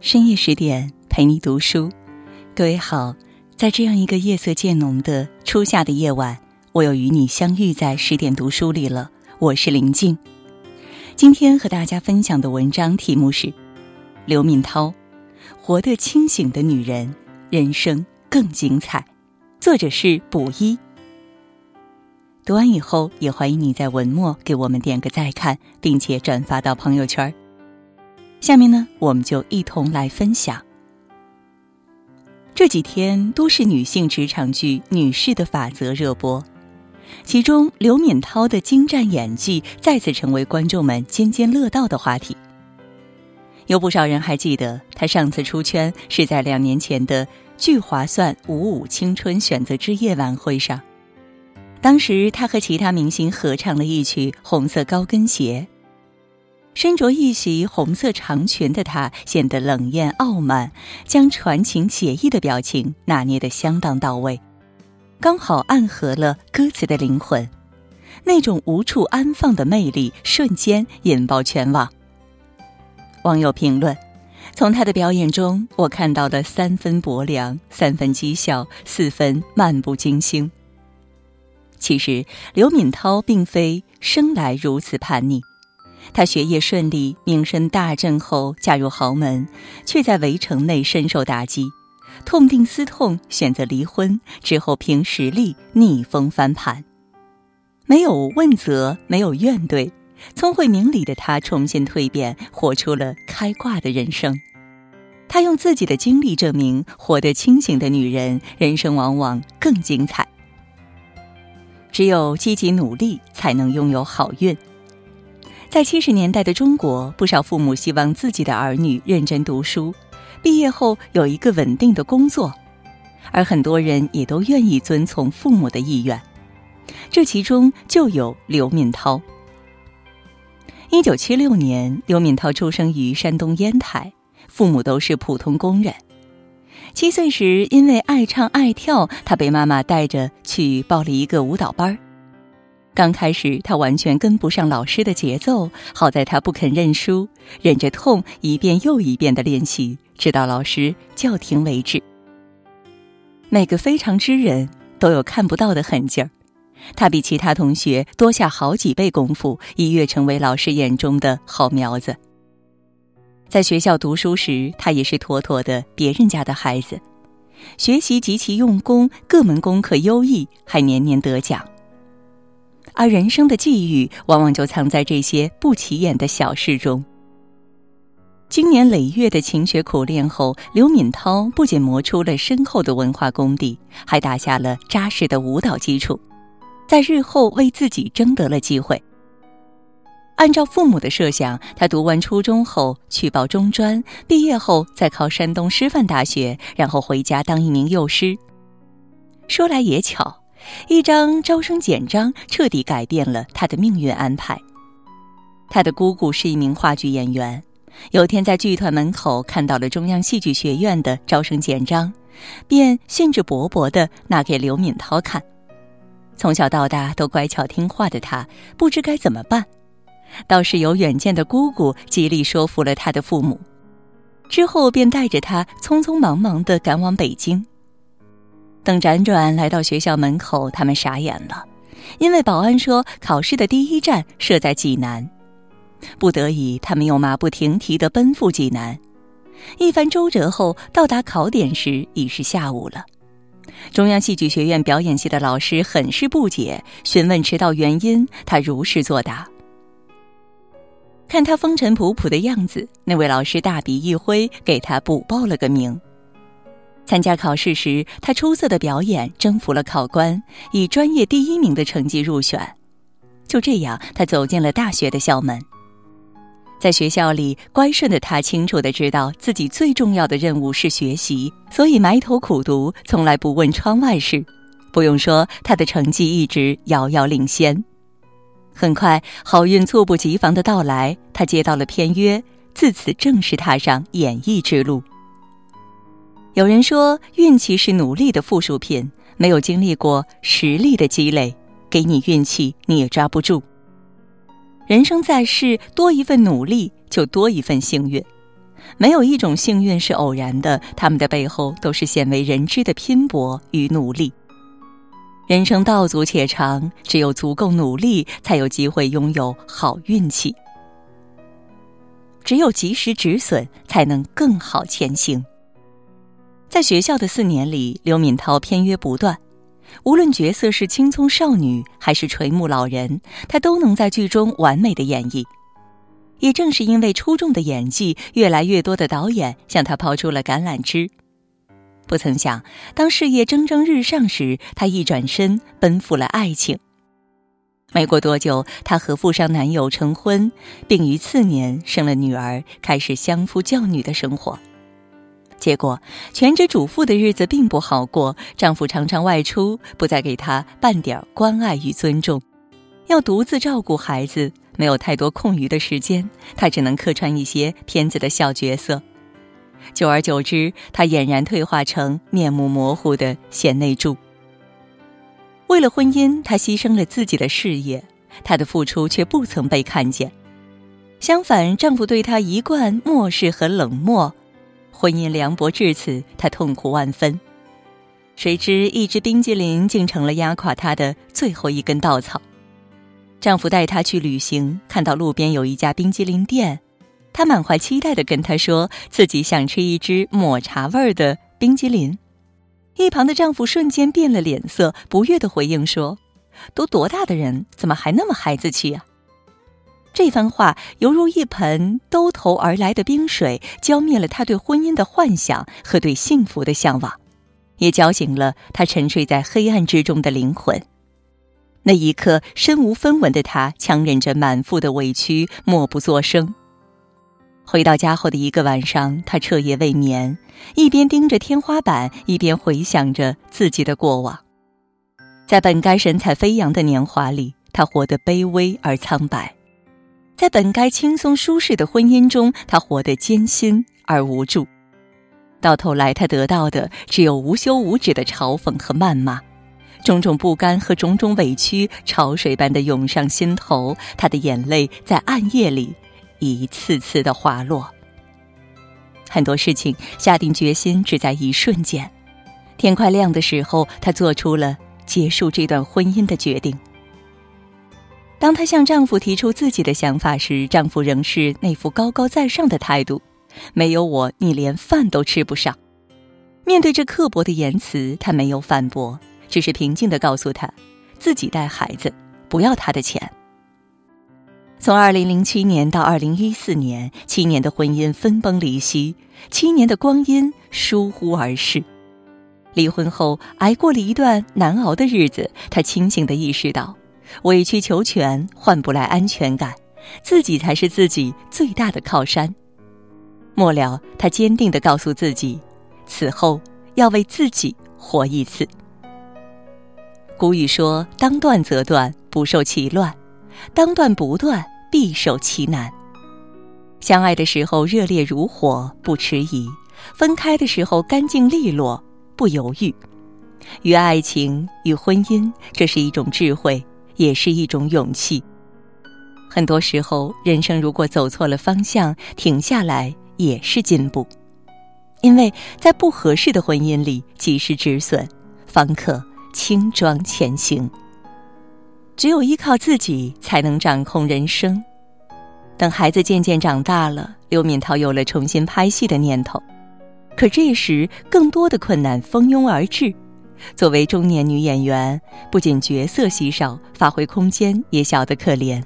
深夜十点陪你读书，各位好，在这样一个夜色渐浓的初夏的夜晚，我又与你相遇在十点读书里了。我是林静，今天和大家分享的文章题目是刘敏涛：活得清醒的女人，人生更精彩。作者是卜一。读完以后，也欢迎你在文末给我们点个再看，并且转发到朋友圈。下面呢，我们就一同来分享。这几天，都市女性职场剧《女士的法则》热播，其中刘敏涛的精湛演技再次成为观众们津津乐道的话题。有不少人还记得，她上次出圈是在两年前的聚划算五五青春选择之夜晚会上，当时她和其他明星合唱了一曲《红色高跟鞋》。身着一袭红色长裙的她显得冷艳傲慢，将传情写意的表情拿捏得相当到位，刚好暗合了歌词的灵魂。那种无处安放的魅力瞬间引爆全网。网友评论：从她的表演中，我看到了三分薄凉，三分讥笑，四分漫不经心。其实，刘敏涛并非生来如此叛逆。她学业顺利，名声大振后嫁入豪门，却在围城内深受打击，痛定思痛选择离婚，之后凭实力逆风翻盘。没有问责，没有怨怼，聪慧明理的她重新蜕变，活出了开挂的人生。她用自己的经历证明，活得清醒的女人，人生往往更精彩。只有积极努力，才能拥有好运。在七十年代的中国，不少父母希望自己的儿女认真读书，毕业后有一个稳定的工作，而很多人也都愿意遵从父母的意愿。这其中就有刘敏涛。一九七六年，刘敏涛出生于山东烟台，父母都是普通工人。七岁时，因为爱唱爱跳，他被妈妈带着去报了一个舞蹈班儿。刚开始，他完全跟不上老师的节奏。好在他不肯认输，忍着痛一遍又一遍的练习，直到老师叫停为止。每个非常之人都有看不到的狠劲儿，他比其他同学多下好几倍功夫，一跃成为老师眼中的好苗子。在学校读书时，他也是妥妥的别人家的孩子，学习极其用功，各门功课优异，还年年得奖。而人生的际遇，往往就藏在这些不起眼的小事中。经年累月的勤学苦练后，刘敏涛不仅磨出了深厚的文化功底，还打下了扎实的舞蹈基础，在日后为自己争得了机会。按照父母的设想，他读完初中后去报中专，毕业后再考山东师范大学，然后回家当一名幼师。说来也巧。一张招生简章彻底改变了他的命运安排。他的姑姑是一名话剧演员，有天在剧团门口看到了中央戏剧学院的招生简章，便兴致勃勃地拿给刘敏涛看。从小到大都乖巧听话的他，不知该怎么办，倒是有远见的姑姑极力说服了他的父母，之后便带着他匆匆忙忙地赶往北京。等辗转来到学校门口，他们傻眼了，因为保安说考试的第一站设在济南。不得已，他们又马不停蹄地奔赴济南。一番周折后，到达考点时已是下午了。中央戏剧学院表演系的老师很是不解，询问迟到原因，他如实作答。看他风尘仆仆的样子，那位老师大笔一挥，给他补报了个名。参加考试时，他出色的表演征服了考官，以专业第一名的成绩入选。就这样，他走进了大学的校门。在学校里，乖顺的他清楚的知道自己最重要的任务是学习，所以埋头苦读，从来不问窗外事。不用说，他的成绩一直遥遥领先。很快，好运猝不及防的到来，他接到了片约，自此正式踏上演艺之路。有人说，运气是努力的附属品，没有经历过实力的积累，给你运气你也抓不住。人生在世，多一份努力就多一份幸运。没有一种幸运是偶然的，他们的背后都是鲜为人知的拼搏与努力。人生道阻且长，只有足够努力，才有机会拥有好运气。只有及时止损，才能更好前行。在学校的四年里，刘敏涛片约不断，无论角色是青葱少女还是垂暮老人，她都能在剧中完美的演绎。也正是因为出众的演技，越来越多的导演向她抛出了橄榄枝。不曾想，当事业蒸蒸日上时，她一转身奔赴了爱情。没过多久，她和富商男友成婚，并于次年生了女儿，开始相夫教女的生活。结果，全职主妇的日子并不好过，丈夫常常外出，不再给她半点关爱与尊重，要独自照顾孩子。没有太多空余的时间，他只能客串一些片子的小角色。久而久之，他俨然退化成面目模糊的贤内助。为了婚姻，她牺牲了自己的事业，她的付出却不曾被看见。相反，丈夫对她一贯漠视和冷漠，婚姻凉薄至此，她痛苦万分。谁知，一只冰激凌竟成了压垮她的最后一根稻草。丈夫带她去旅行，看到路边有一家冰激凌店，她满怀期待地跟他说自己想吃一只抹茶味儿的冰激凌。一旁的丈夫瞬间变了脸色，不悦地回应说：“都多大的人，怎么还那么孩子气啊？”这番话犹如一盆兜头而来的冰水，浇灭了他对婚姻的幻想和对幸福的向往，也浇醒了他沉睡在黑暗之中的灵魂。那一刻，身无分文的他强忍着满腹的委屈，默不作声。回到家后的一个晚上，他彻夜未眠，一边盯着天花板，一边回想着自己的过往。在本该神采飞扬的年华里，他活得卑微而苍白；在本该轻松舒适的婚姻中，他活得艰辛而无助。到头来，他得到的只有无休无止的嘲讽和谩骂。种种不甘和种种委屈，潮水般的涌上心头。他的眼泪在暗夜里一次次的滑落。很多事情下定决心只在一瞬间。天快亮的时候，她做出了结束这段婚姻的决定。当她向丈夫提出自己的想法时，丈夫仍是那副高高在上的态度：“没有我，你连饭都吃不上。”面对这刻薄的言辞，她没有反驳。只是平静的告诉他，自己带孩子，不要他的钱。从二零零七年到二零一四年，七年的婚姻分崩离析，七年的光阴疏忽而逝。离婚后，挨过了一段难熬的日子，她清醒的意识到，委曲求全换不来安全感，自己才是自己最大的靠山。末了，他坚定的告诉自己，此后要为自己活一次。古语说：“当断则断，不受其乱；当断不断，必受其难。”相爱的时候热烈如火，不迟疑；分开的时候干净利落，不犹豫。与爱情与婚姻，这是一种智慧，也是一种勇气。很多时候，人生如果走错了方向，停下来也是进步。因为在不合适的婚姻里，及时止损，方可。轻装前行。只有依靠自己，才能掌控人生。等孩子渐渐长大了，刘敏涛有了重新拍戏的念头。可这时，更多的困难蜂拥而至。作为中年女演员，不仅角色稀少，发挥空间也小得可怜。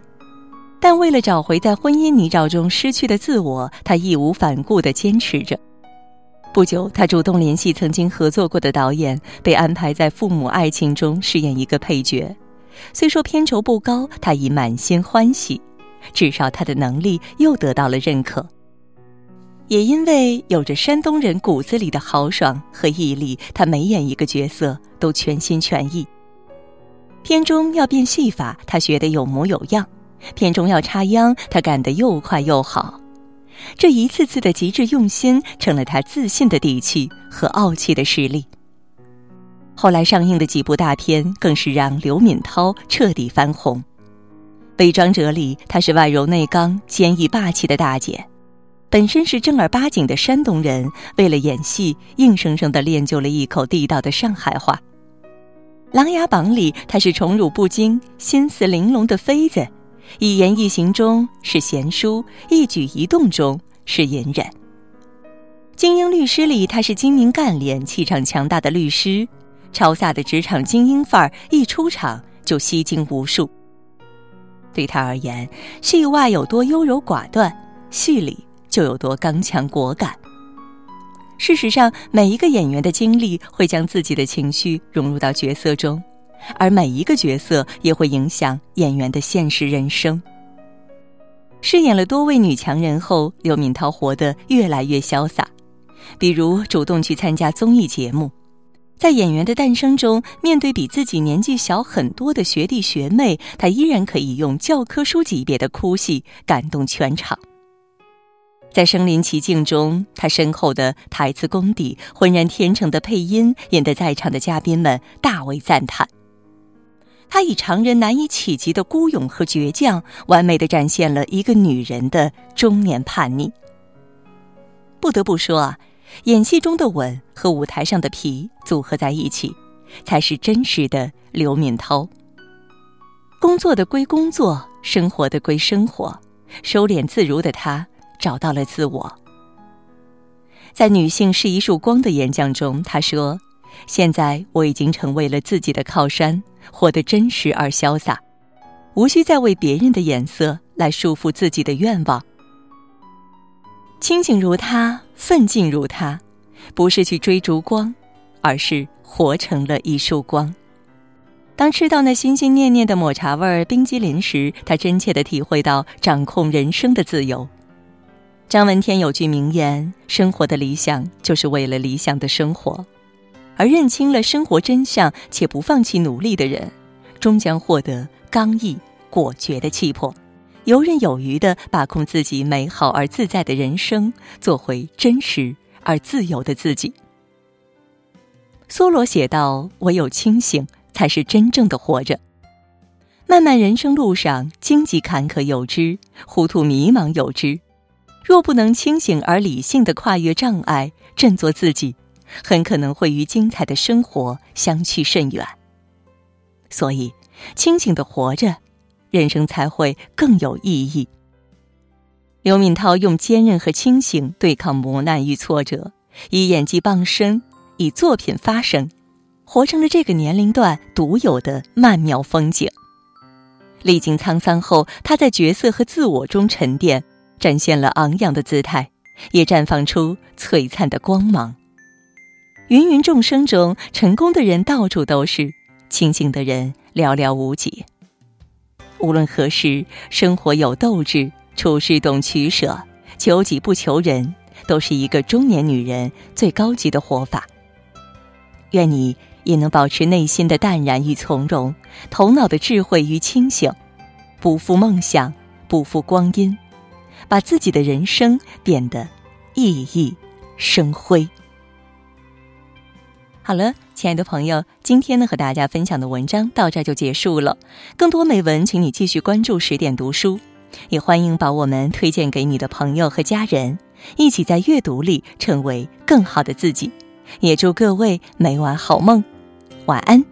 但为了找回在婚姻泥沼中失去的自我，她义无反顾地坚持着。不久，他主动联系曾经合作过的导演，被安排在《父母爱情》中饰演一个配角。虽说片酬不高，他已满心欢喜，至少他的能力又得到了认可。也因为有着山东人骨子里的豪爽和毅力，他每演一个角色都全心全意。片中要变戏法，他学得有模有样；片中要插秧，他干得又快又好。这一次次的极致用心，成了他自信的底气和傲气的实力。后来上映的几部大片，更是让刘敏涛彻底翻红。《伪装者》里，她是外柔内刚、坚毅霸气的大姐；本身是正儿八经的山东人，为了演戏，硬生生的练就了一口地道的上海话。《琅琊榜》里，她是宠辱不惊、心思玲珑的妃子，一言一行中是贤淑，一举一动中是隐忍。《精英律师》里，她是精明干练、气场强大的律师，超飒的职场精英范儿，一出场就吸睛无数。对她而言，戏外有多优柔寡断，戏里就有多刚强果敢。事实上，每一个演员的经历会将自己的情绪融入到角色中，而每一个角色也会影响演员的现实人生。饰演了多位女强人后，刘敏涛活得越来越潇洒，比如主动去参加综艺节目，在《演员的诞生》中，面对比自己年纪小很多的学弟学妹，她依然可以用教科书级别的哭戏感动全场。在身临其境中，他深厚的台词功底、浑然天成的配音，引得在场的嘉宾们大为赞叹。他以常人难以企及的孤勇和倔强，完美的展现了一个女人的中年叛逆。不得不说啊，演戏中的稳和舞台上的皮组合在一起，才是真实的刘敏涛。工作的归工作，生活的归生活，收敛自如的她。找到了自我。在《女性是一束光》的演讲中，她说：“现在我已经成为了自己的靠山，活得真实而潇洒，无需再为别人的眼色来束缚自己的愿望。清醒如她，奋进如她，不是去追逐光，而是活成了一束光。当吃到那心心念念的抹茶味冰激凌时，她真切的体会到掌控人生的自由。”张闻天有句名言：“生活的理想就是为了理想的生活。”而认清了生活真相且不放弃努力的人，终将获得刚毅果决的气魄，游刃有余地把控自己美好而自在的人生，做回真实而自由的自己。梭罗写道：“唯有清醒，才是真正的活着。漫漫人生路上，荆棘坎坷有之，糊涂迷茫有之。”若不能清醒而理性的跨越障碍，振作自己，很可能会与精彩的生活相去甚远。所以，清醒的活着，人生才会更有意义。刘敏涛用坚韧和清醒对抗磨难与挫折，以演技傍身，以作品发声，活成了这个年龄段独有的曼妙风景。历经沧桑后，他在角色和自我中沉淀。展现了昂扬的姿态，也绽放出璀璨的光芒。芸芸众生中，成功的人到处都是，清醒的人寥寥无几。无论何时，生活有斗志，处事懂取舍，求己不求人，都是一个中年女人最高级的活法。愿你也能保持内心的淡然与从容，头脑的智慧与清醒，不负梦想，不负光阴。把自己的人生变得熠熠生辉。好了，亲爱的朋友，今天呢和大家分享的文章到这就结束了。更多美文，请你继续关注十点读书，也欢迎把我们推荐给你的朋友和家人，一起在阅读里成为更好的自己。也祝各位每晚好梦，晚安。